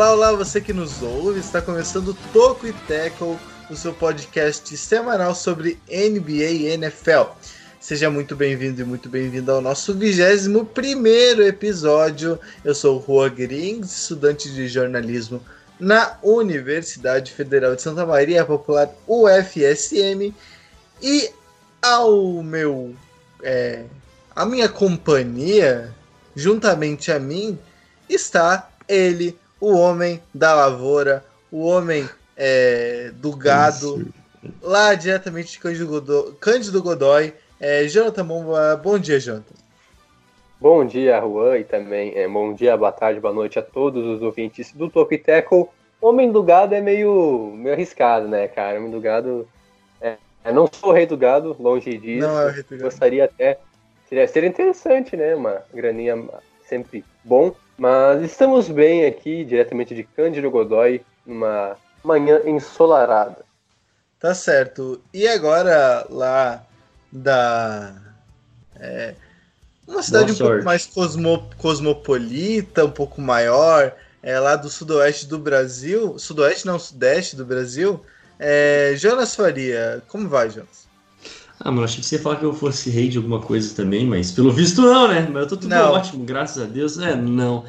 Olá, olá, você que nos ouve, está começando Toco e Tackle, o seu podcast semanal sobre NBA e NFL. Seja muito bem-vindo e muito bem-vindo ao nosso 21 primeiro episódio. Eu sou o Juan Grings, estudante de jornalismo na Universidade Federal de Santa Maria, popular UFSM, e ao meu é, a minha companhia, juntamente a mim, está ele, o homem da lavoura, o homem é, do gado, Isso. lá diretamente de Cândido Godoy, Cândido Godoy é, Jonathan Bomba. Bom dia, Jonathan. Bom dia, Juan, e também é, bom dia, boa tarde, boa noite a todos os ouvintes do Top Tackle. Homem do gado é meio, meio arriscado, né, cara? Homem do gado. É, eu não sou o rei do gado, longe disso. Não é o rei do gado. Gostaria até. Seria, seria interessante, né? Uma graninha sempre bom. Mas estamos bem aqui, diretamente de Cândido Godói, numa manhã ensolarada. Tá certo. E agora lá da. É, uma cidade Boa um sorte. pouco mais cosmo, cosmopolita, um pouco maior, é, lá do sudoeste do Brasil. Sudoeste não, sudeste do Brasil. É, Jonas Faria, como vai, Jonas? Ah, mano, achei que você ia falar que eu fosse rei de alguma coisa também, mas pelo visto não, né? Mas eu tô tudo não. ótimo, graças a Deus. É, não.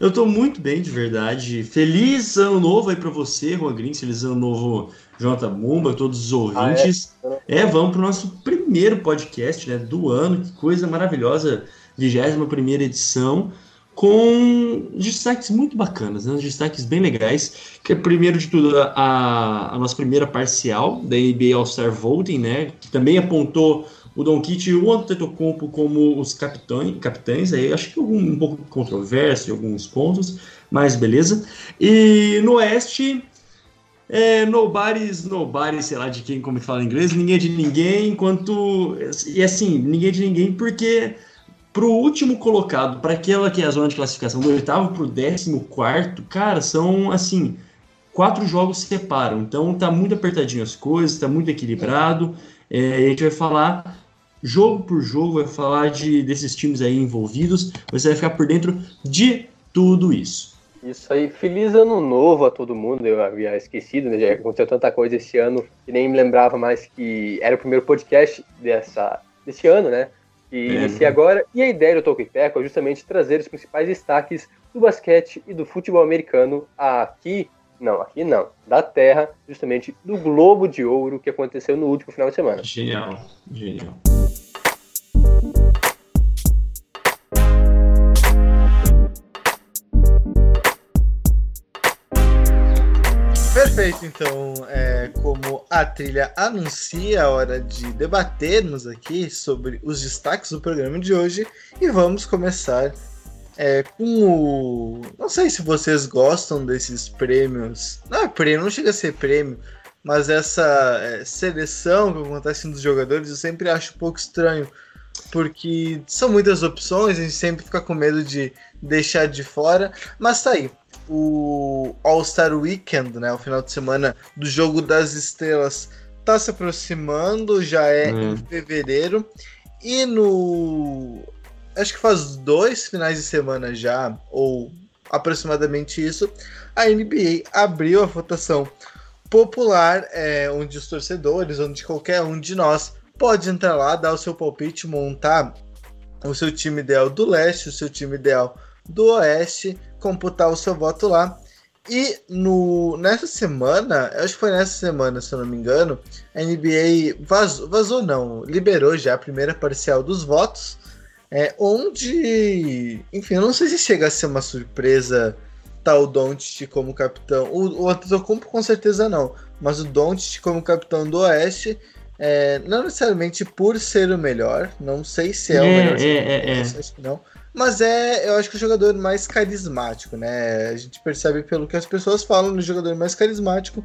Eu tô muito bem, de verdade. Feliz ano novo aí pra você, Juan Grins. Feliz ano novo, Jonathan Mumba, todos os ouvintes. Ah, é? é, vamos pro nosso primeiro podcast, né, do ano. Que coisa maravilhosa. 21 primeira edição com destaques muito bacanas, né? destaques bem legais. Que é, primeiro de tudo, a, a nossa primeira parcial da NBA All-Star Voting, né? Que também apontou o Don Kit e o Antetokounmpo como os capitães, capitães aí acho que um, um pouco controverso em alguns pontos, mas beleza. E no Oeste, é, nobody's nobody, sei lá de quem, como fala em inglês, ninguém é de ninguém, enquanto. E assim, ninguém é de ninguém porque Pro último colocado, para aquela que é a zona de classificação, do oitavo pro décimo quarto, cara, são assim, quatro jogos se separam. Então tá muito apertadinho as coisas, tá muito equilibrado. É, a gente vai falar jogo por jogo, vai falar de, desses times aí envolvidos. Você vai ficar por dentro de tudo isso. Isso aí, feliz ano novo a todo mundo. Eu havia esquecido, né? Já aconteceu tanta coisa esse ano que nem me lembrava mais que era o primeiro podcast dessa, desse ano, né? Que é. inicia agora. E a ideia do Talk é justamente trazer os principais destaques do basquete e do futebol americano aqui, não, aqui não, da Terra, justamente do Globo de Ouro que aconteceu no último final de semana. Genial, genial. Perfeito, então, é, como a trilha anuncia, a hora de debatermos aqui sobre os destaques do programa de hoje e vamos começar é, com o. Não sei se vocês gostam desses prêmios. Não é prêmio, não chega a ser prêmio, mas essa é, seleção que acontece dos jogadores eu sempre acho um pouco estranho, porque são muitas opções, a gente sempre fica com medo de deixar de fora, mas tá aí o All-Star Weekend, né, o final de semana do Jogo das Estrelas, tá se aproximando, já é hum. em fevereiro. E no. Acho que faz dois finais de semana já, ou aproximadamente isso, a NBA abriu a votação popular, é, onde os torcedores, onde qualquer um de nós pode entrar lá, dar o seu palpite, montar o seu time ideal do leste, o seu time ideal do Oeste, computar o seu voto lá. E no, nessa semana, acho que foi nessa semana, se eu não me engano, a NBA vazou, vazou não, liberou já a primeira parcial dos votos, é, onde, enfim, eu não sei se chega a ser uma surpresa tal o Doncic como capitão, o, o Antetokounmpo com certeza não, mas o Doncic como capitão do Oeste, é, não necessariamente por ser o melhor, não sei se é, é o melhor, é, é, é. acho que não, mas é, eu acho que o jogador mais carismático, né? A gente percebe pelo que as pessoas falam no jogador mais carismático.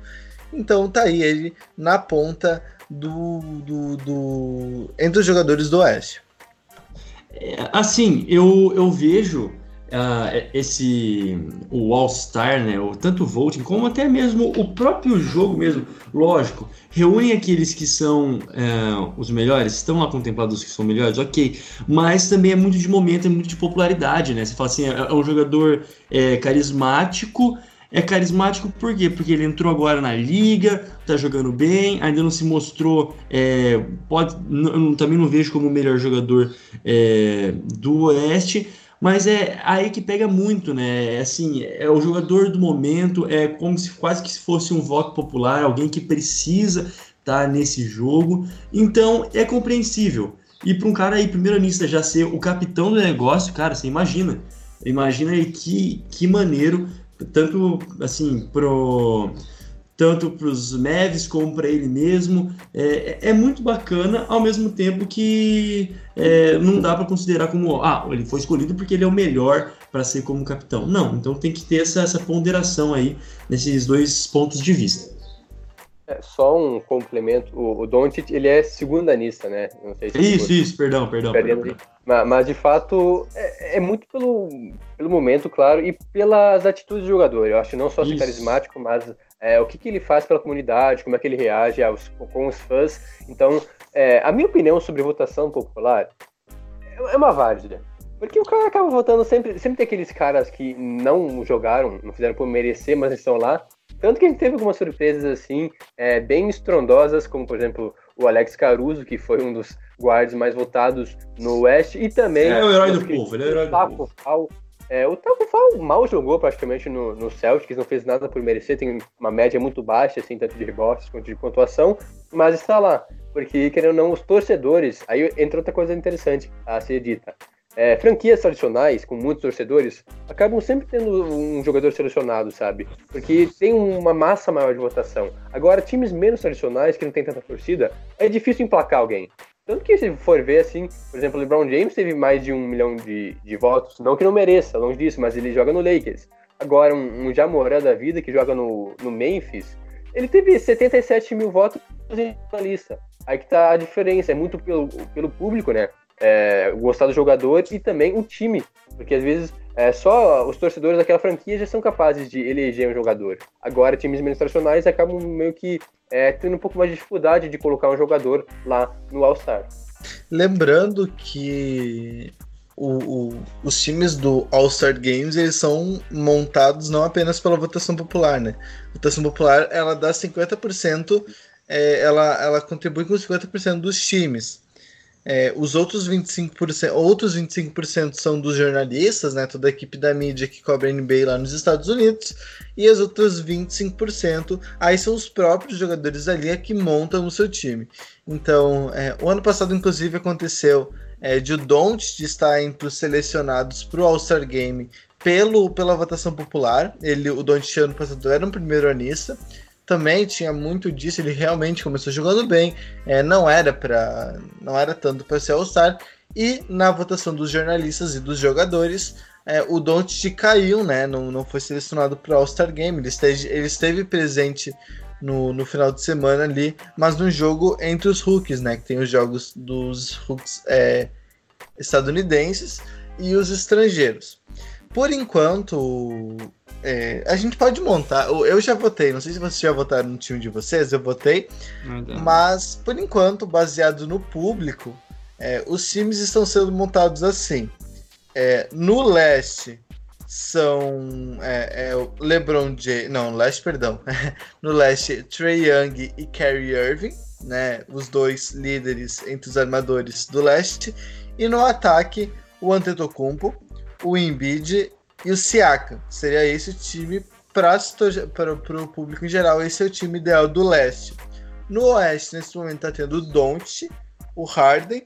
Então tá aí ele na ponta do, do, do entre os jogadores do Oeste. É, assim, eu, eu vejo uh, esse o All Star, né, o tanto o voting como até mesmo o próprio jogo mesmo, lógico, reúnem aqueles que são uh, os melhores, estão lá contemplados os que são melhores, ok, mas também é muito de momento, é muito de popularidade, né? Você fala assim, é, é um jogador é, carismático é carismático por quê? Porque ele entrou agora na liga, tá jogando bem, ainda não se mostrou. É, pode, também não vejo como o melhor jogador é, do Oeste, mas é aí que pega muito, né? É assim, é o jogador do momento, é como se quase que fosse um voto popular, alguém que precisa estar tá nesse jogo. Então é compreensível. E para um cara aí, primeiro anista, já ser o capitão do negócio, cara, você imagina. Imagina aí que, que maneiro tanto assim pro tanto para os Mavs como para ele mesmo. É, é, muito bacana ao mesmo tempo que é, não dá para considerar como ah ele foi escolhido porque ele é o melhor para ser como capitão. Não então tem que ter essa, essa ponderação aí nesses dois pontos de vista. É, só um complemento o, o Doncic ele é segundanista né? Não sei se isso isso perdão perdão, perdão, perdão. Mas, mas, de fato, é, é, muito pelo, pelo momento, claro, e pelas atitudes do jogador. Eu acho não só ser carismático, mas é, o que, que ele faz pela comunidade, como é que ele reage aos, com os fãs. Então, é, a minha opinião sobre votação popular é, é uma várzea. Porque o cara acaba votando sempre. Sempre tem aqueles caras que não jogaram, não fizeram por merecer, mas estão lá. Tanto que a gente teve algumas surpresas assim, é, bem estrondosas, como por exemplo o Alex Caruso, que foi um dos guards mais votados no West, e também. É o herói do povo, ele é o herói do povo. É, o Taco Fall mal jogou praticamente no, no Celtics, não fez nada por merecer, tem uma média muito baixa, assim, tanto de rebotes quanto de pontuação, mas está lá. Porque, querendo ou não, os torcedores. Aí entra outra coisa interessante a ser dita. É, franquias tradicionais, com muitos torcedores, acabam sempre tendo um jogador selecionado, sabe? Porque tem uma massa maior de votação. Agora, times menos tradicionais, que não tem tanta torcida, é difícil emplacar alguém. Tanto que se for ver assim, por exemplo, o LeBron James teve mais de um milhão de, de votos, não que não mereça, longe disso, mas ele joga no Lakers. Agora, um, um Jamorã da vida que joga no, no Memphis, ele teve 77 mil votos na lista. Aí que tá a diferença, é muito pelo, pelo público, né? É, gostar do jogador e também o time, porque às vezes é, só os torcedores daquela franquia já são capazes de eleger um jogador. Agora, times menos tradicionais acabam meio que é, tendo um pouco mais de dificuldade de colocar um jogador lá no All-Star. Lembrando que o, o, os times do All-Star Games eles são montados não apenas pela votação popular, né? A votação popular ela dá 50%, é, ela, ela contribui com 50% dos times. É, os outros 25%, outros 25% são dos jornalistas, né, toda a equipe da mídia que cobre a NBA lá nos Estados Unidos, e as outras 25% aí são os próprios jogadores da liga que montam o seu time. Então, é, o ano passado, inclusive, aconteceu é, de o Don't estar entre os selecionados para o All-Star Game pelo, pela votação popular. Ele, o Don't ano passado era um primeiro anista também tinha muito disso, ele realmente começou jogando bem, é, não era para não era tanto para ser All-Star, e na votação dos jornalistas e dos jogadores, é, o Doncic caiu, né, não, não foi selecionado para All-Star Game, ele esteve, ele esteve presente no, no final de semana ali, mas no jogo entre os rookies, né, que tem os jogos dos rookies é, estadunidenses e os estrangeiros. Por enquanto, é, a gente pode montar. Eu já votei, não sei se vocês já votaram no time de vocês, eu votei. Mas, por enquanto, baseado no público, é, os times estão sendo montados assim. É, no leste são é, é, LeBron James. Não, leste, perdão. no leste, Trey Young e Kyrie Irving, né? Os dois líderes entre os armadores do leste. E no ataque, o Antetokounmpo, o Embiid e o Siaka. Seria esse o time para o público em geral. Esse é o time ideal do leste. No oeste, nesse momento, está tendo o Don't, o Harden,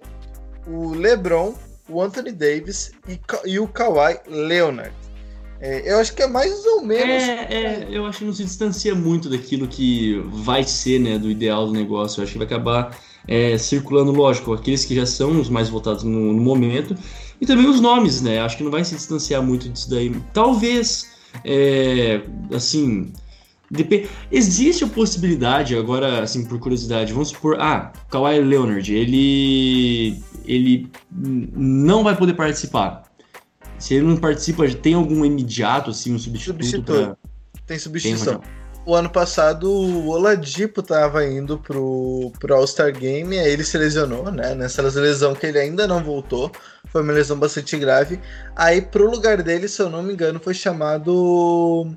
o LeBron, o Anthony Davis e, e o Kawhi Leonard. É, eu acho que é mais ou menos. É, é, eu acho que não se distancia muito daquilo que vai ser, né, do ideal do negócio. Eu acho que vai acabar é, circulando, lógico, aqueles que já são os mais votados no, no momento e também os nomes, né? Acho que não vai se distanciar muito disso daí. Talvez, é, assim, dep existe a possibilidade, agora, assim, por curiosidade, vamos supor, ah, Kawhi Leonard, ele, ele não vai poder participar. Se ele não participa, tem algum imediato, assim, um substituto? substituto. Pra... Tem substituição. Tem o ano passado o Oladipo tava indo pro, pro All-Star Game, aí ele se lesionou, né? Nessa lesão que ele ainda não voltou. Foi uma lesão bastante grave. Aí pro lugar dele, se eu não me engano, foi chamado.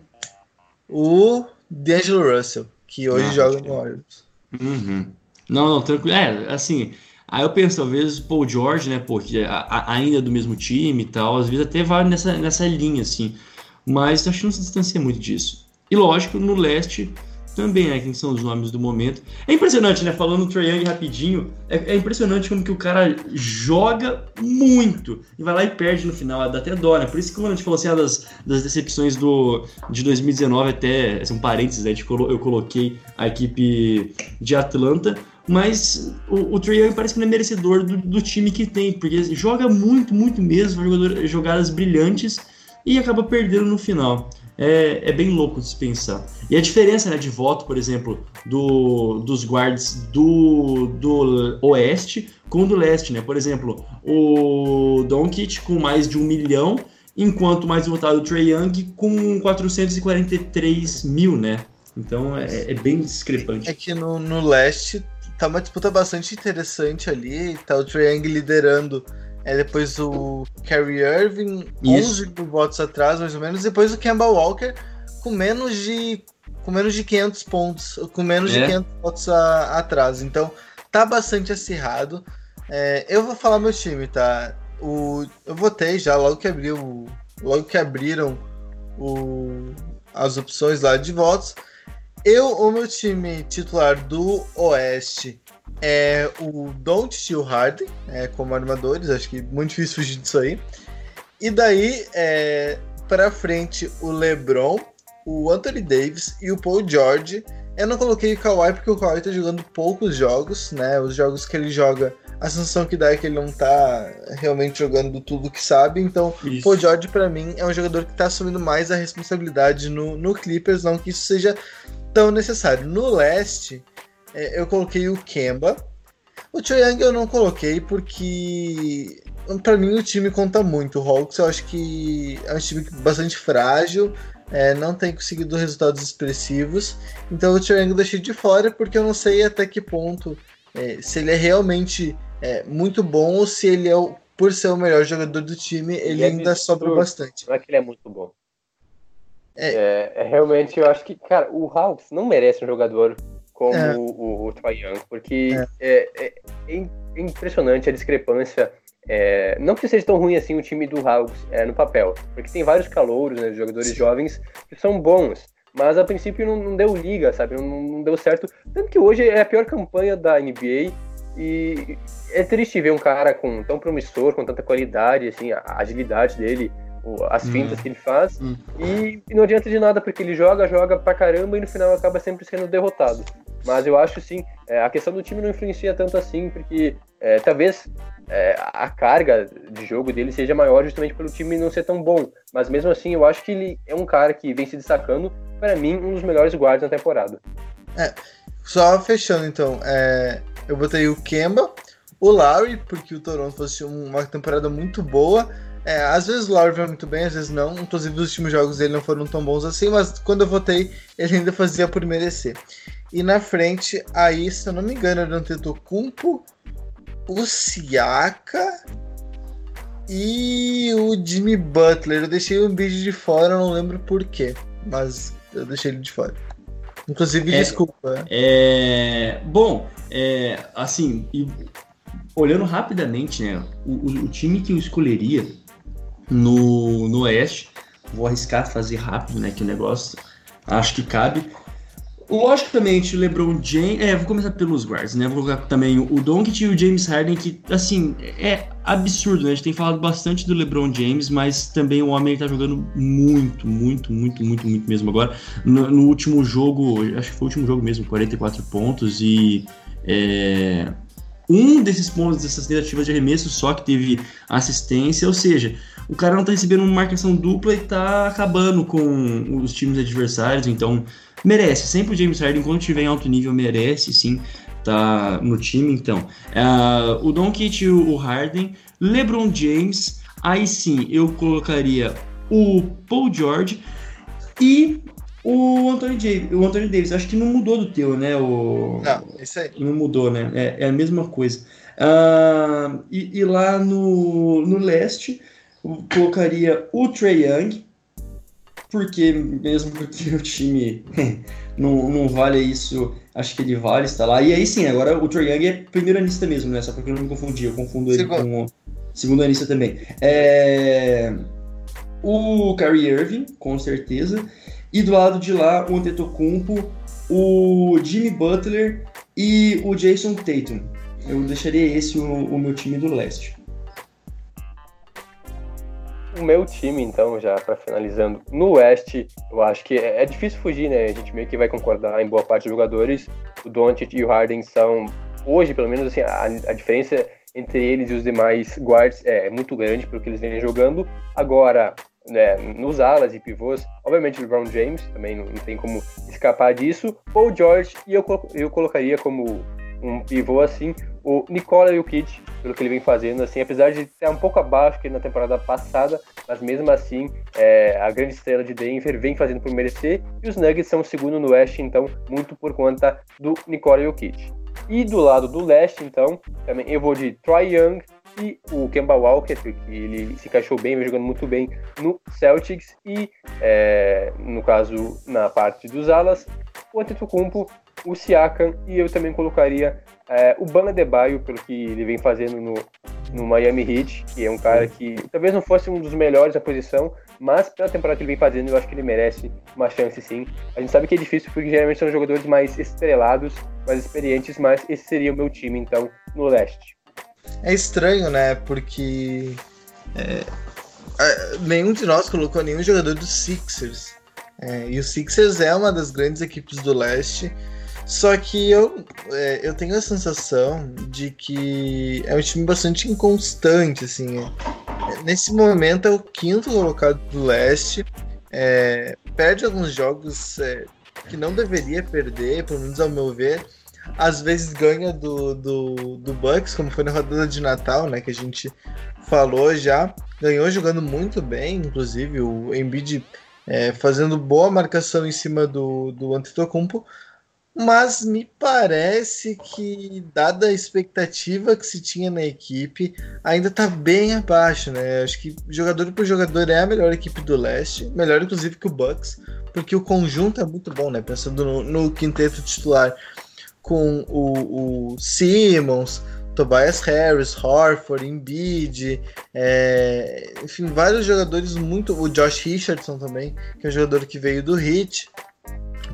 o D'Angelo Russell, que hoje ah, joga no Warriors. Uhum. Não, não, tranquilo. É, assim, aí eu penso, talvez o Paul George, né, pô, que é ainda do mesmo time e tal, às vezes até vai nessa, nessa linha, assim. Mas acho que não se distancia muito disso. E lógico, no leste também, né? Quem são os nomes do momento. É impressionante, né? Falando do Young rapidinho, é, é, impressionante como que o cara joga muito e vai lá e perde no final, dá até dó, né? Por isso que quando a gente falou assim, ah, das, das decepções do, de 2019, até, assim, um parênteses, né? eu coloquei a equipe de Atlanta, mas o, o Young parece que não é merecedor do, do time que tem, porque joga muito, muito mesmo, jogador, jogadas brilhantes e acaba perdendo no final é, é bem louco de se pensar. E a diferença né, de voto, por exemplo, do, dos guards do, do Oeste com o do Leste, né? Por exemplo, o Doncic com mais de um milhão, enquanto mais votado o Trey Young com 443 mil, né? Então é, é bem discrepante. É que no, no Leste tá uma disputa bastante interessante ali, tá o Trey Young liderando é depois o Kerry Irving, Isso. 11 votos atrás, mais ou menos. Depois o Kemba Walker, com menos de com menos de 500 pontos, com menos é. de 500 votos a, atrás. Então, tá bastante acirrado. É, eu vou falar meu time, tá? O, eu votei já logo que abriu, logo que abriram o, as opções lá de votos. Eu, o meu time titular do Oeste é o Don't Steel Harden é, como armadores, acho que muito difícil fugir disso aí. E daí, é, para frente, o LeBron, o Anthony Davis e o Paul George. Eu não coloquei o Kawhi porque o Kawhi tá jogando poucos jogos, né? Os jogos que ele joga, a sensação que dá é que ele não tá realmente jogando tudo que sabe. Então, o Paul George, para mim, é um jogador que tá assumindo mais a responsabilidade no, no Clippers, não que isso seja tão necessário. No leste, é, eu coloquei o Kemba. O Young eu não coloquei porque para mim o time conta muito. O Hawks eu acho que é um time bastante frágil, é, não tem conseguido resultados expressivos. Então o Young eu deixei de fora porque eu não sei até que ponto é, se ele é realmente é, muito bom ou se ele é o, por ser o melhor jogador do time, ele, ele é ainda sobra bastante. Não é que ele é muito bom. É. é, é, realmente, eu acho que, cara, o Hawks não merece um jogador como é. o, o, Young, porque é. É, é, é impressionante a discrepância. É, não que seja tão ruim assim o time do Hawks é, no papel, porque tem vários calouros, né, jogadores Sim. jovens que são bons, mas a princípio não, não deu liga, sabe? Não, não, deu certo. Tanto que hoje é a pior campanha da NBA e é triste ver um cara com tão promissor, com tanta qualidade, assim, a agilidade dele as hum. fintas que ele faz. Hum. E, e, não adianta de nada, porque ele joga, joga pra caramba e no final acaba sempre sendo derrotado. Mas eu acho sim, é, a questão do time não influencia tanto assim, porque é, talvez é, a carga de jogo dele seja maior justamente pelo time não ser tão bom. Mas mesmo assim, eu acho que ele é um cara que vem se destacando, para mim, um dos melhores guardas na temporada. É, só fechando então, é, eu botei o Kemba, o Larry, porque o Toronto fosse uma temporada muito boa. É, às vezes o Lowry vai muito bem, às vezes não. Inclusive, os últimos jogos dele não foram tão bons assim, mas quando eu votei, ele ainda fazia por merecer. E na frente, aí, se eu não me engano, era o Antetokounmpo, o Siaka e o Jimmy Butler. Eu deixei o vídeo de fora, eu não lembro porquê, mas eu deixei ele de fora. Inclusive, é, desculpa. É, bom, é, assim, e, olhando rapidamente, né, o, o, time que eu escolheria no, no Oeste. Vou arriscar fazer rápido, né? Que negócio acho que cabe. Logicamente, o LeBron James. É, vou começar pelos guards, né? Vou colocar também o Doncic e o James Harden, que, assim, é absurdo, né? A gente tem falado bastante do LeBron James, mas também o homem tá jogando muito, muito, muito, muito, muito mesmo agora. No, no último jogo, acho que foi o último jogo mesmo, 44 pontos e. É, um desses pontos dessas tentativas de arremesso só que teve assistência, ou seja, o cara não tá recebendo uma marcação dupla e tá acabando com os times adversários, então merece. Sempre o James Harden, quando tiver em alto nível, merece sim tá no time, então. Uh, o Doncic e o Harden, LeBron James, aí sim eu colocaria o Paul George e o Anthony, Davis, o Anthony Davis. Acho que não mudou do teu, né? O... Não, isso aí. Não mudou, né? É, é a mesma coisa. Uh, e, e, lá no, no leste, colocaria o Trey Young, porque mesmo porque o time não, não vale isso, acho que ele vale estar lá. E aí sim, agora o Troy Young é primeiro anista mesmo, né? Só porque eu não me confundi, eu confundo ele segundo. com o segundo anista também. É... O Kyrie Irving, com certeza. E do lado de lá, o Antetokounmpo, o Jimmy Butler e o Jason Tatum. Eu deixaria esse o, o meu time do leste. O meu time, então, já para finalizando, no Oeste, eu acho que é, é, difícil fugir, né? A gente meio que vai concordar em boa parte dos jogadores. O Doncic e o Harden são, hoje, pelo menos, assim, a, a diferença entre eles e os demais guards é muito grande pelo que eles vêm jogando. Agora, né, nos alas e pivôs, obviamente o LeBron James, também não, não tem como escapar disso, ou George, e eu, eu colocaria como um pivô assim, o Nikola Jokic, pelo que ele vem fazendo, assim, apesar de estar um pouco abaixo que na temporada passada, mas mesmo assim, é, a grande estrela de Denver vem fazendo por merecer, e os Nuggets são o segundo no Oeste, então, muito por conta do Nikola Jokic. E do lado do leste, então, também eu vou de Troy Young, e o Kemba Walker, que ele se encaixou bem, vem jogando muito bem no Celtics, e é, no caso, na parte dos alas, o Antetokounmpo, o Siakam, e eu também colocaria é, o Bana Debaio, pelo que ele vem fazendo no, no Miami Heat, que é um cara que talvez não fosse um dos melhores da posição, mas pela temporada que ele vem fazendo, eu acho que ele merece uma chance sim. A gente sabe que é difícil porque geralmente são jogadores mais estrelados, mais experientes, mas esse seria o meu time então no leste. É estranho, né? Porque é, nenhum de nós colocou nenhum jogador dos Sixers. É, e o Sixers é uma das grandes equipes do leste. Só que eu, é, eu tenho a sensação de que é um time bastante inconstante, assim. É, nesse momento é o quinto colocado do leste. É, perde alguns jogos é, que não deveria perder, pelo menos ao meu ver às vezes ganha do, do, do Bucks, como foi na rodada de Natal, né? Que a gente falou já. Ganhou jogando muito bem, inclusive o Embiid é, fazendo boa marcação em cima do, do Antetokounmpo. Mas me parece que, dada a expectativa que se tinha na equipe, ainda está bem abaixo, né? Acho que jogador por jogador é a melhor equipe do leste, melhor inclusive que o Bucks, porque o conjunto é muito bom, né? Pensando no, no quinteto titular com o, o Simmons, Tobias Harris, Horford, Embiid, é, enfim, vários jogadores muito. O Josh Richardson também, que é um jogador que veio do Heat.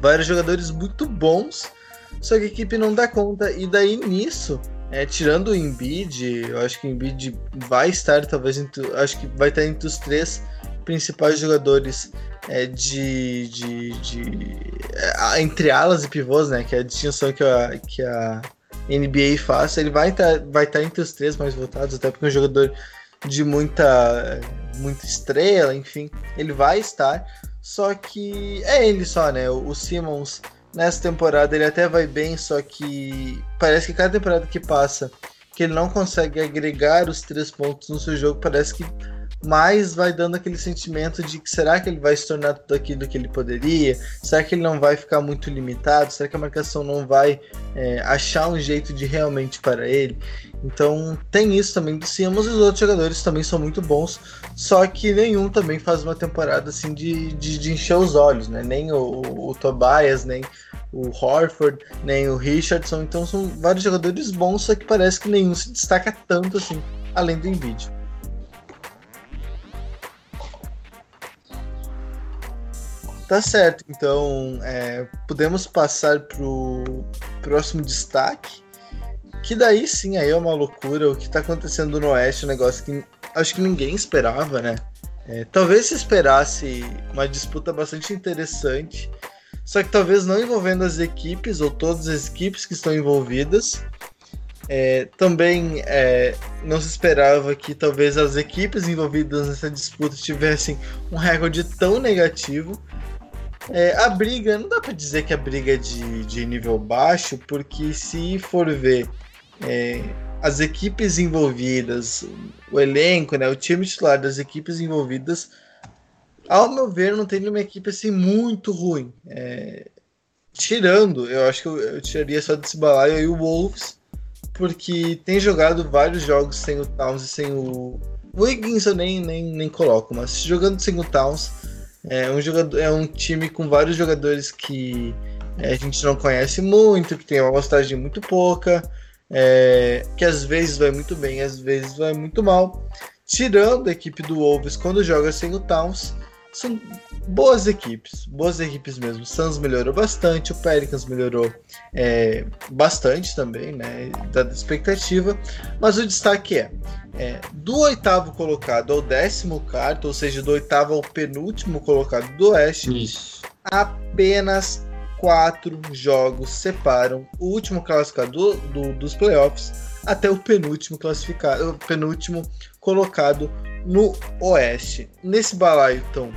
Vários jogadores muito bons, só que a equipe não dá conta. E daí nisso, é, tirando o Embiid, eu acho que o Embiid vai estar, talvez, entre, acho que vai estar entre os três principais jogadores é, de, de, de é, entre alas e pivôs, né, que é a distinção que a, que a NBA faz, ele vai estar tá, vai tá entre os três mais votados, até porque é um jogador de muita, muita estrela, enfim, ele vai estar, só que é ele só, né, o Simmons nessa temporada ele até vai bem, só que parece que cada temporada que passa que ele não consegue agregar os três pontos no seu jogo, parece que mais vai dando aquele sentimento de que será que ele vai se tornar tudo aquilo que ele poderia? Será que ele não vai ficar muito limitado? Será que a marcação não vai é, achar um jeito de realmente para ele? Então tem isso também do Simmons e os outros jogadores também são muito bons, só que nenhum também faz uma temporada assim de, de, de encher os olhos, né? Nem o, o, o Tobias, nem o Horford, nem o Richardson, então são vários jogadores bons, só que parece que nenhum se destaca tanto assim, além do Embiid. Tá certo, então é, podemos passar pro próximo destaque. Que daí sim, aí é uma loucura. O que tá acontecendo no Oeste, um negócio que acho que ninguém esperava, né? É, talvez se esperasse uma disputa bastante interessante, só que talvez não envolvendo as equipes ou todas as equipes que estão envolvidas. É, também é, não se esperava que talvez as equipes envolvidas nessa disputa tivessem um recorde tão negativo. É, a briga, não dá para dizer que a briga é de, de nível baixo, porque se for ver é, as equipes envolvidas, o elenco, né, o time titular das equipes envolvidas, ao meu ver, não tem nenhuma equipe assim muito ruim. É, tirando, eu acho que eu, eu tiraria só desse balaio aí o Wolves, porque tem jogado vários jogos sem o Towns e sem o. O Higgins eu nem, nem, nem coloco, mas jogando sem o Towns É um, jogador, é um time com vários jogadores que é, a gente não conhece muito, que tem uma amostagem muito pouca, é, que às vezes vai muito bem, às vezes vai muito mal. Tirando a equipe do Wolves quando joga sem o Towns, são boas equipes, boas equipes mesmo. O Suns melhorou bastante, o Pelicans melhorou é, bastante também, né? Da expectativa. Mas o destaque é, é, do oitavo colocado ao décimo quarto, ou seja, do oitavo ao penúltimo colocado do Oeste, Isso. apenas quatro jogos separam o último classificado do, do, dos playoffs até o penúltimo classificado, penúltimo colocado no Oeste. Nesse balaio estão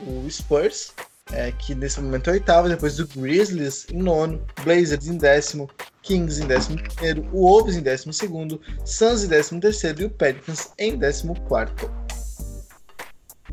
o Spurs, é, que nesse momento é oitavo, depois do Grizzlies em nono, Blazers em décimo, Kings em décimo primeiro, o Wolves em décimo segundo, Suns em décimo terceiro e o Pelicans em décimo quarto.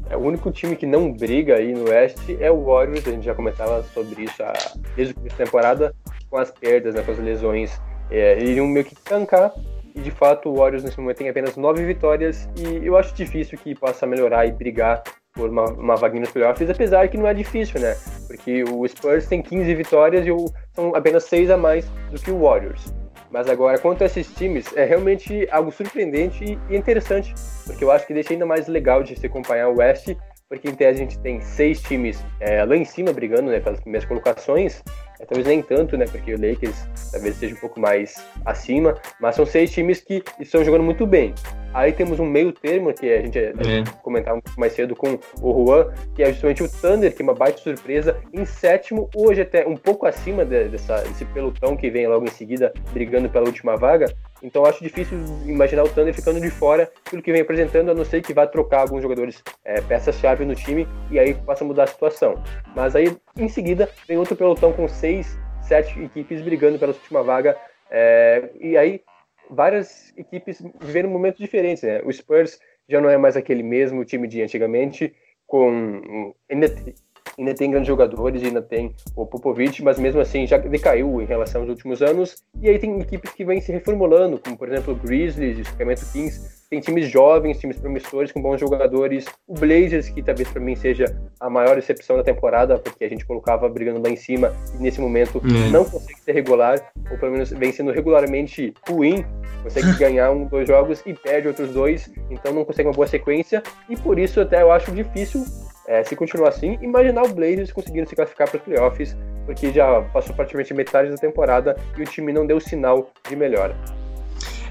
É, o único time que não briga aí no Oeste é o Warriors, a gente já comentava sobre isso a, desde o começo da temporada, com as perdas, né, com as lesões. É, iriam meio que tancar e de fato o Warriors nesse momento tem apenas nove vitórias e eu acho difícil que possa melhorar e brigar por uma, uma vaguinha nos playoffs, apesar que não é difícil, né? Porque o Spurs tem 15 vitórias e o, são apenas seis a mais do que o Warriors. Mas agora, quanto a esses times, é realmente algo surpreendente e interessante, porque eu acho que deixa ainda mais legal de se acompanhar o West, porque em tese a gente tem seis times é, lá em cima brigando né, pelas primeiras colocações, é, talvez nem tanto, né? Porque o Lakers talvez seja um pouco mais acima, mas são seis times que estão jogando muito bem. Aí temos um meio termo que a gente é. comentava um pouco mais cedo com o Juan, que é justamente o Thunder, que é uma baita surpresa, em sétimo, hoje até um pouco acima de, dessa, desse pelotão que vem logo em seguida brigando pela última vaga. Então acho difícil imaginar o Thunder ficando de fora pelo que vem apresentando, a não ser que vá trocar alguns jogadores é, peças-chave no time e aí possa mudar a situação. Mas aí em seguida vem outro pelotão com seis, sete equipes brigando pela última vaga. É, e aí várias equipes vivendo momentos diferentes. Né? O Spurs já não é mais aquele mesmo time de antigamente, com ainda, ainda tem grandes jogadores, ainda tem o Popovich, mas mesmo assim já decaiu em relação aos últimos anos. E aí tem equipes que vêm se reformulando, como por exemplo o Grizzlies, o Sacramento Kings, tem times jovens, times promissores com bons jogadores. O Blazers, que talvez para mim seja a maior exceção da temporada, porque a gente colocava brigando lá em cima e nesse momento é. não consegue ser regular, ou pelo menos vem sendo regularmente ruim. Consegue ganhar um, dois jogos e perde outros dois, então não consegue uma boa sequência. E por isso até eu acho difícil, é, se continuar assim, imaginar o Blazers conseguindo se classificar para os playoffs, porque já passou praticamente metade da temporada e o time não deu sinal de melhora.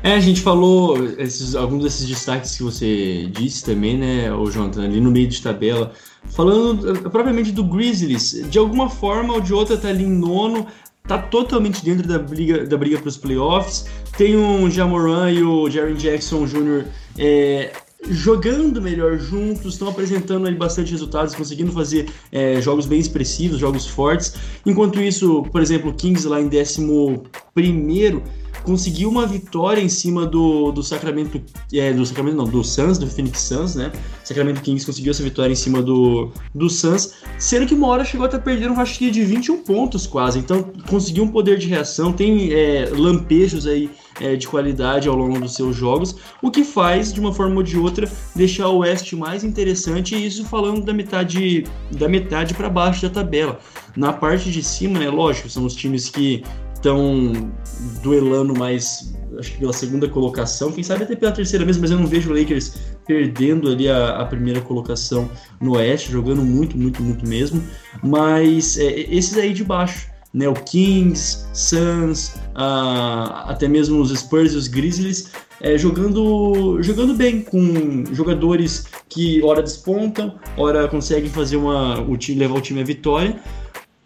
É, a gente falou esses, alguns desses destaques que você disse também, né, o Jonathan, ali no meio de tabela. Falando eh, propriamente do Grizzlies, de alguma forma ou de outra tá ali em nono, tá totalmente dentro da briga da briga para os playoffs. Tem o Jamoran e o Jaren Jackson Jr. É, jogando melhor juntos, estão apresentando aí bastante resultados, conseguindo fazer é, jogos bem expressivos, jogos fortes. Enquanto isso, por exemplo, o Kings lá em 11 primeiro conseguiu uma vitória em cima do, do Sacramento, é, do Sacramento não, do Suns, do Phoenix Suns, né? Sacramento Kings conseguiu essa vitória em cima do, do Suns, sendo que uma hora chegou até perder um acho de 21 pontos quase, então conseguiu um poder de reação, tem é, lampejos aí é, de qualidade ao longo dos seus jogos, o que faz, de uma forma ou de outra, deixar o Oeste mais interessante, e isso falando da metade da metade para baixo da tabela. Na parte de cima, né, lógico, são os times que estão duelando mais, acho que pela segunda colocação, quem sabe até pela terceira mesmo, mas eu não vejo o Lakers perdendo ali a, a primeira colocação no Oeste, jogando muito, muito, muito mesmo. Mas é, esses aí de baixo, né, o Kings, Suns, até mesmo os Spurs e os Grizzlies, é, jogando, jogando bem, com jogadores que ora despontam, ora conseguem fazer uma, levar o time à vitória,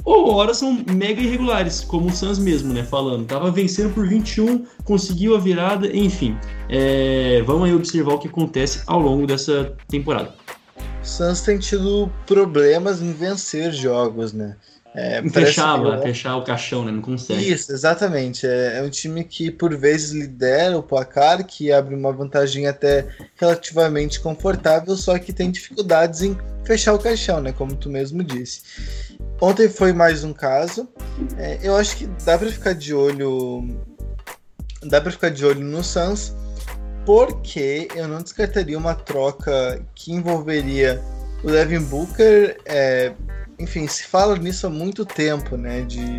ou horas são mega irregulares, como o Suns mesmo, né? Falando, tava vencendo por 21, conseguiu a virada, enfim. É, vamos aí observar o que acontece ao longo dessa temporada. O Suns tem tido problemas em vencer jogos, né? É, fechava, que... fechar o caixão, né? Não consegue. Isso, exatamente. É, é, um time que por vezes lidera o placar, que abre uma vantagem até relativamente confortável, só que tem dificuldades em fechar o caixão, né? Como tu mesmo disse. Ontem foi mais um caso. É, eu acho que dá para ficar de olho. Dá para ficar de olho no Suns, porque eu não descartaria uma troca que envolveria o Devin Booker, é, enfim, se fala nisso há muito tempo, né? De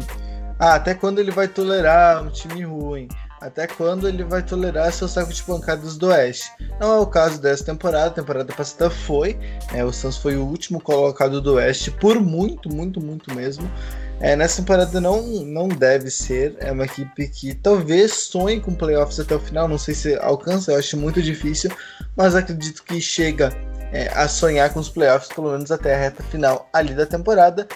ah, até quando ele vai tolerar um time ruim? Até quando ele vai tolerar seu saco de pancadas do Oeste? Não é o caso dessa temporada. A temporada passada foi. É, o Suns foi o último colocado do Oeste por muito, muito, muito mesmo. É, nessa temporada não, não deve ser. É uma equipe que talvez sonhe com playoffs até o final. Não sei se alcança, eu acho muito difícil. Mas acredito que chega é, a sonhar com os playoffs, pelo menos até a reta final ali da temporada.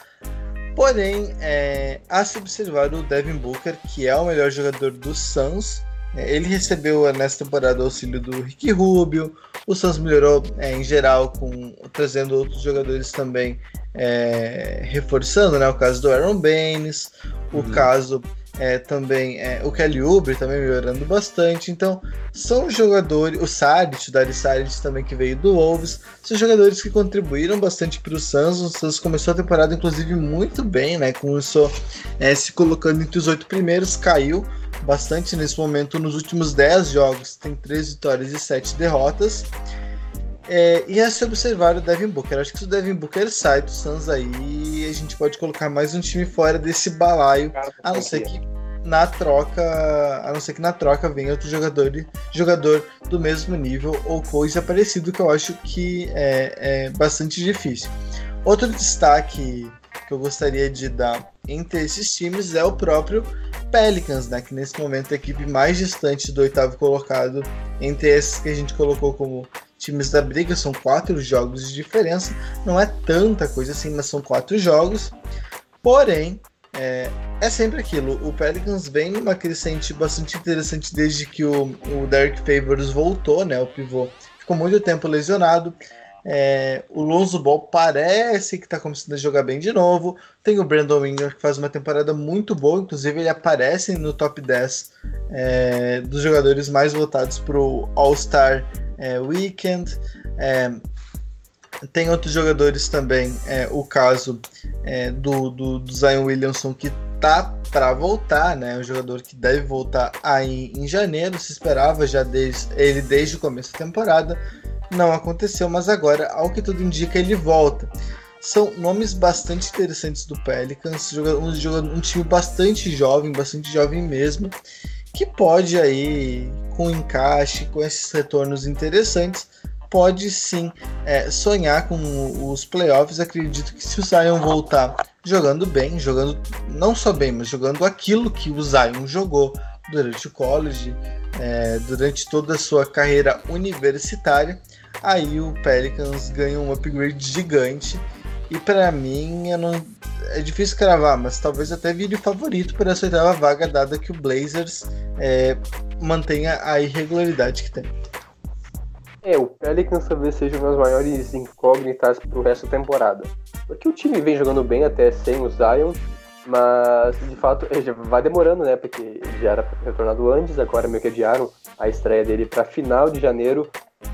Porém, é, a se observar o Devin Booker, que é o melhor jogador do Suns. É, ele recebeu nessa temporada o auxílio do Ricky Rubio. O Suns melhorou é, em geral, com trazendo outros jogadores também, é, reforçando, né? O caso do Aaron Baines, o uhum. caso é, também é, o Kelly Oubre também melhorando bastante. Então, são jogadores, o Saric, o Dari Saric também que veio do Wolves, são jogadores que contribuíram bastante para o Suns. O Suns começou a temporada, inclusive, muito bem, né? Começou é, se colocando entre os oito primeiros, caiu bastante nesse momento nos últimos dez jogos, tem três vitórias e sete derrotas. É, e a se observar o Devin Booker. Acho que se o Devin Booker sai do Suns aí, a gente pode colocar mais um time fora desse balaio. A não ser que na troca. A não ser que na troca venha outro jogador, jogador do mesmo nível ou coisa parecida, que eu acho que é, é bastante difícil. Outro destaque que eu gostaria de dar entre esses times é o próprio Pelicans, né? Que nesse momento é a equipe mais distante do oitavo colocado entre esses que a gente colocou como times da briga, são quatro jogos de diferença, não é tanta coisa assim, mas são quatro jogos. Porém, é, é sempre aquilo. O Pelicans vem numa crescente bastante interessante desde que o, o Derek Favors voltou, né? O pivô ficou muito tempo lesionado. É, o Lonzo Ball parece que está começando a jogar bem de novo. Tem o Brandon Winger que faz uma temporada muito boa, inclusive ele aparece no top 10 é, dos jogadores mais votados para o All-Star é, Weekend. É, tem outros jogadores também, é, o caso é, do, do, do, Zion Williamson que tá para voltar, né? Um jogador que deve voltar aí em janeiro, se esperava já desde ele desde o começo da temporada. Não aconteceu, mas agora, ao que tudo indica, ele volta. São nomes bastante interessantes do Pelicans, um, um time bastante jovem, bastante jovem mesmo, que pode aí, com encaixe, com esses retornos interessantes, pode sim é, sonhar com os playoffs. Acredito que se o Zion voltar jogando bem, jogando não só bem, mas jogando aquilo que o Zion jogou durante o college, é, durante toda a sua carreira universitária, aí o Pelicans ganha um upgrade gigante. E para mim, eu não, é difícil cravar, mas talvez até vire favorito para essa oitava vaga, dada que o Blazers é, mantenha a irregularidade que tem. É, o Pelicans talvez seja uma das maiores incógnitas pro resto da temporada. Porque o time vem jogando bem até sem o Zion, mas de fato já vai demorando, né? Porque já era retornado antes, agora meio que adiaram a estreia dele para final de janeiro.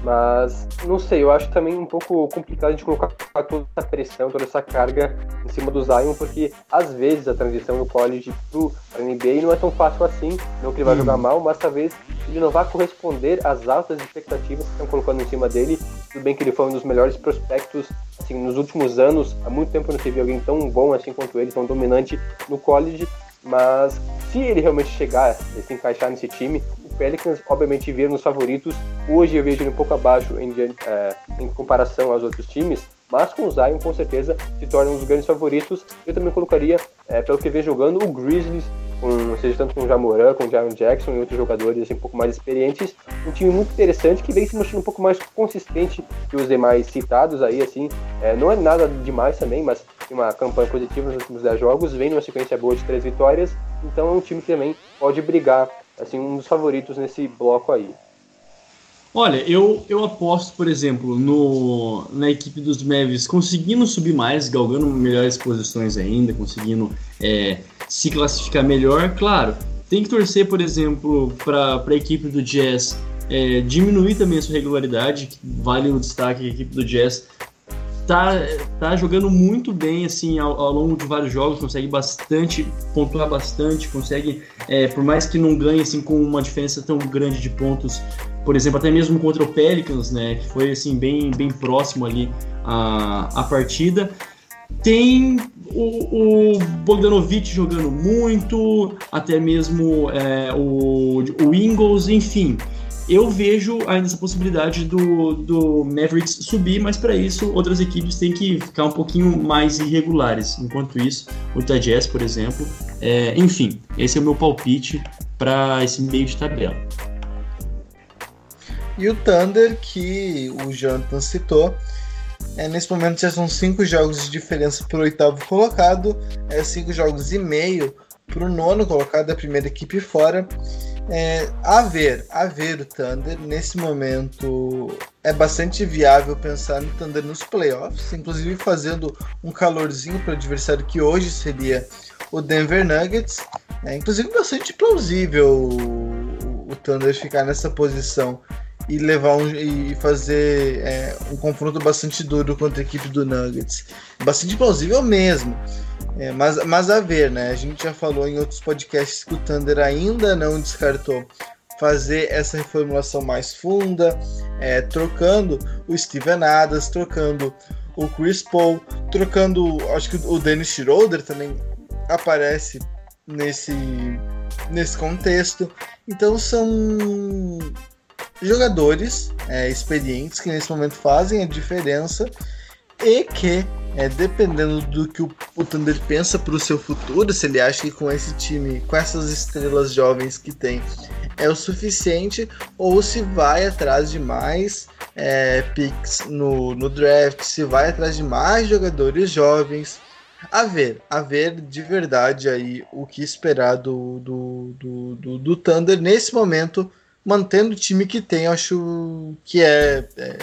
Mas não sei, eu acho também um pouco complicado a gente colocar toda essa pressão, toda essa carga em cima do Zion, porque às vezes a transição do college pro NBA não é tão fácil assim, não que ele vai hum. jogar mal, mas talvez ele não vá corresponder às altas expectativas que estão colocando em cima dele. Tudo bem que ele foi um dos melhores prospectos assim, nos últimos anos, há muito tempo não teve alguém tão bom assim quanto ele, tão dominante no college, mas se ele realmente chegar a se encaixar nesse time, Pelicans, obviamente, vira nos favoritos. Hoje eu vejo ele um pouco abaixo em, é, em comparação aos outros times, mas com o Zion, com certeza, se torna um dos grandes favoritos. Eu também colocaria, é, pelo que vem jogando, o Grizzlies, com, seja tanto com o Jamoran, com o Jaron Jackson e outros jogadores assim, um pouco mais experientes. Um time muito interessante que vem se mostrando um pouco mais consistente que os demais citados aí, assim. É, não é nada demais também, mas tem uma campanha positiva nos últimos 10 jogos, vem numa sequência boa de três vitórias, então é um time que também pode brigar assim, um dos favoritos nesse bloco aí. Olha, eu, eu aposto, por exemplo, no, na equipe dos Mavis conseguindo subir mais, galgando melhores posições ainda, conseguindo é, se classificar melhor. Claro, tem que torcer, por exemplo, para a equipe do Jazz é, diminuir também a sua regularidade, que vale o destaque a equipe do Jazz tá, tá jogando muito bem assim ao, ao, longo de vários jogos, consegue bastante, pontuar bastante, consegue, é, por mais que não ganhe assim com uma diferença tão grande de pontos, por exemplo, até mesmo contra o Pelicans, né, que foi assim bem, bem próximo ali a, a partida. Tem o, o Bogdanovic jogando muito, até mesmo é, o, o Ingles, enfim eu vejo ainda essa possibilidade do, do Mavericks subir, mas para isso outras equipes têm que ficar um pouquinho mais irregulares. Enquanto isso, o Utah Jazz, por exemplo, é, enfim, esse é o meu palpite para esse meio de tabela. E o Thunder, que o Jonathan citou, é, nesse momento já são cinco jogos de diferença para o oitavo colocado, é, cinco jogos e meio para o nono colocado, a primeira equipe fora. É, a ver, a ver o Thunder, nesse momento é bastante viável pensar no Thunder nos playoffs, inclusive fazendo um calorzinho para o adversário que hoje seria o Denver Nuggets. É, inclusive bastante plausível o, o Thunder ficar nessa posição e levar um, e fazer é, um confronto bastante duro contra a equipe do Nuggets. Bastante plausível mesmo. É, mas, mas a ver, né? A gente já falou em outros podcasts que o Thunder ainda não descartou fazer essa reformulação mais funda, é, trocando o Steven Adams, trocando o Chris Paul, trocando, acho que o Dennis Schroeder também aparece nesse, nesse contexto. Então são jogadores é, experientes que nesse momento fazem a diferença e que é, dependendo do que o, o Thunder pensa para o seu futuro, se ele acha que com esse time, com essas estrelas jovens que tem, é o suficiente, ou se vai atrás de mais é, picks no, no draft, se vai atrás de mais jogadores jovens. A ver, a ver de verdade aí o que esperar do, do, do, do, do Thunder nesse momento, mantendo o time que tem, acho que é, é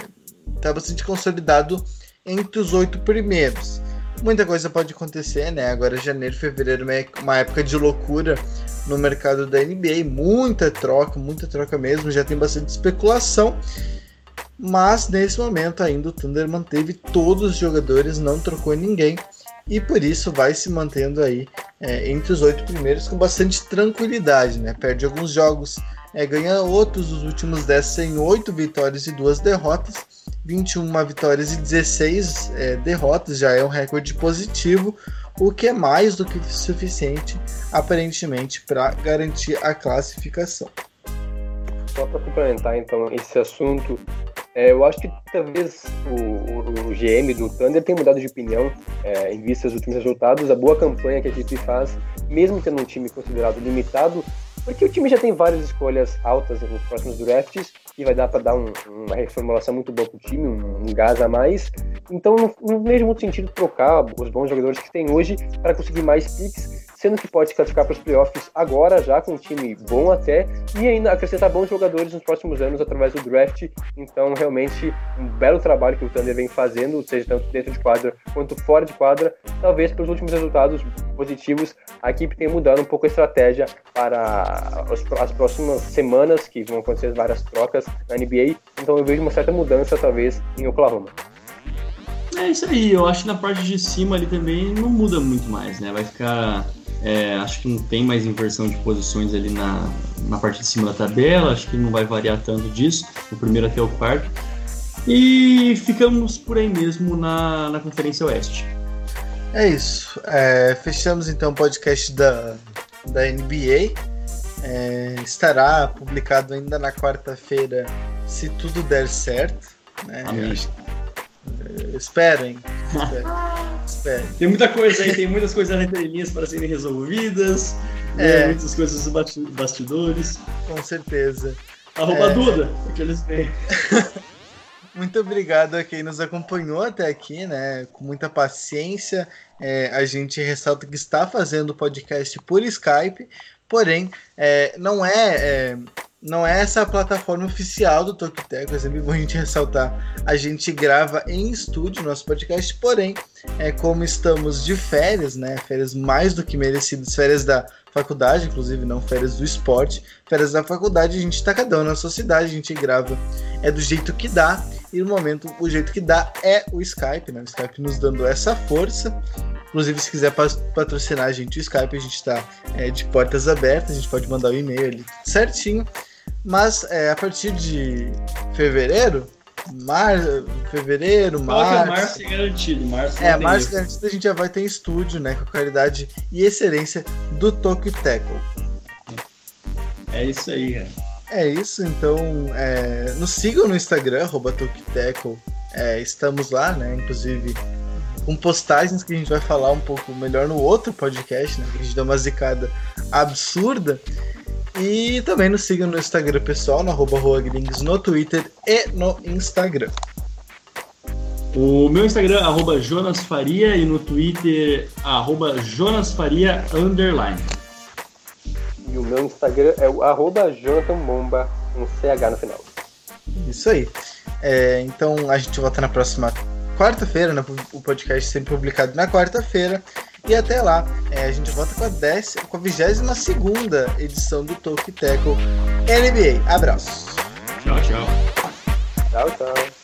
tá bastante consolidado entre os oito primeiros. Muita coisa pode acontecer, né? Agora janeiro, fevereiro é uma época de loucura no mercado da NBA, muita troca, muita troca mesmo, já tem bastante especulação. Mas nesse momento ainda o Thunder manteve todos os jogadores, não trocou ninguém e por isso vai se mantendo aí é, entre os oito primeiros com bastante tranquilidade, né? Perde alguns jogos, é, ganha outros, os últimos dez sem oito vitórias e duas derrotas 21 vitórias e 16 é, derrotas, já é um recorde positivo, o que é mais do que suficiente, aparentemente, para garantir a classificação. Só para complementar então esse assunto, é, eu acho que talvez o, o, o, GM do Thunder tenha mudado de opinião é, em vista dos últimos resultados, a boa campanha que a equipe faz, mesmo tendo um time considerado limitado, porque o time já tem várias escolhas altas nos próximos drafts e vai dar para dar um, uma reformulação muito boa para o time, um, um, gás a mais. Então não, não vejo muito sentido trocar os bons jogadores que tem hoje para conseguir mais picks sendo que pode se classificar para os playoffs agora, já com um time bom até, e ainda acrescentar bons jogadores nos próximos anos através do draft. Então, realmente, um belo trabalho que o Thunder vem fazendo, seja tanto dentro de quadra quanto fora de quadra. Talvez pelos últimos resultados positivos, a equipe tenha mudado um pouco a estratégia para as próximas semanas, que vão acontecer várias trocas na NBA. Então, eu vejo uma certa mudança, talvez, em Oklahoma. É isso aí, eu acho que na parte de cima ali também não muda muito mais, né? Vai ficar é, acho que não tem mais inversão de posições ali na, na parte de cima da tabela, acho que não vai variar tanto disso, do primeiro até o quarto. E ficamos por aí mesmo na, na Conferência Oeste. É isso. É, fechamos então o podcast da, da NBA. É, estará publicado ainda na quarta-feira, se tudo der certo. Né? Amém. Esperem. Esperem. Tem muita coisa aí, tem muitas coisas na entrelinhas para serem resolvidas. É. Muitas coisas nos bastidores. Com certeza. Arroba é... Duda, aqueles têm. Muito obrigado a quem nos acompanhou até aqui, né? Com muita paciência. É, a gente ressalta que está fazendo o podcast por Skype, porém, é, não é, é não é essa a plataforma oficial do Tokiteco, é sempre bom a gente ressaltar. A gente grava em estúdio nosso podcast, porém, é como estamos de férias, né? Férias mais do que merecidas, férias da faculdade, inclusive, não férias do esporte, férias da faculdade, a gente tá cada um na sua cidade, a gente grava é do jeito que dá, e no momento o jeito que dá é o Skype, né? O Skype nos dando essa força. Inclusive, se quiser patrocinar a gente, o Skype, a gente está é, de portas abertas, a gente pode mandar o um e-mail ali certinho. Mas é, a partir de fevereiro, mar, fevereiro, março. É março é garantido. Março é, março garantido a gente já vai ter estúdio, né? Com a qualidade e excelência do Tokyo Tackle. É isso aí, cara. É isso, então é, nos sigam no Instagram, arroba é, estamos lá, né? Inclusive com postagens que a gente vai falar um pouco melhor no outro podcast, né? Que a gente dá uma zicada absurda. E também nos sigam no Instagram pessoal, no arroba no Twitter e no Instagram. O meu Instagram, arroba Jonas Faria, e no Twitter, arroba Jonas Faria, underline. E o meu Instagram é o arroba Jonathan Momba, um CH no final. Isso aí. É, então a gente volta na próxima quarta-feira, né? o podcast sempre publicado na quarta-feira. E até lá, é, a gente volta com a, décima, com a 22 segunda edição do Talk Tackle NBA. Abraços. Tchau, tchau. Tchau, tchau.